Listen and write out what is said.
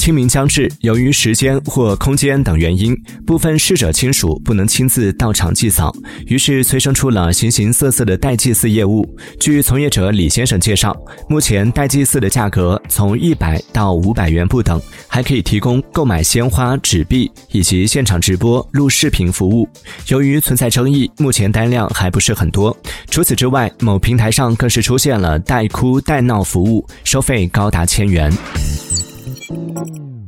清明将至，由于时间或空间等原因，部分逝者亲属不能亲自到场祭扫，于是催生出了形形色色的代祭祀业务。据从业者李先生介绍，目前代祭祀的价格从一百到五百元不等，还可以提供购买鲜花、纸币以及现场直播、录视频服务。由于存在争议，目前单量还不是很多。除此之外，某平台上更是出现了代哭代闹服务，收费高达千元。Thank you.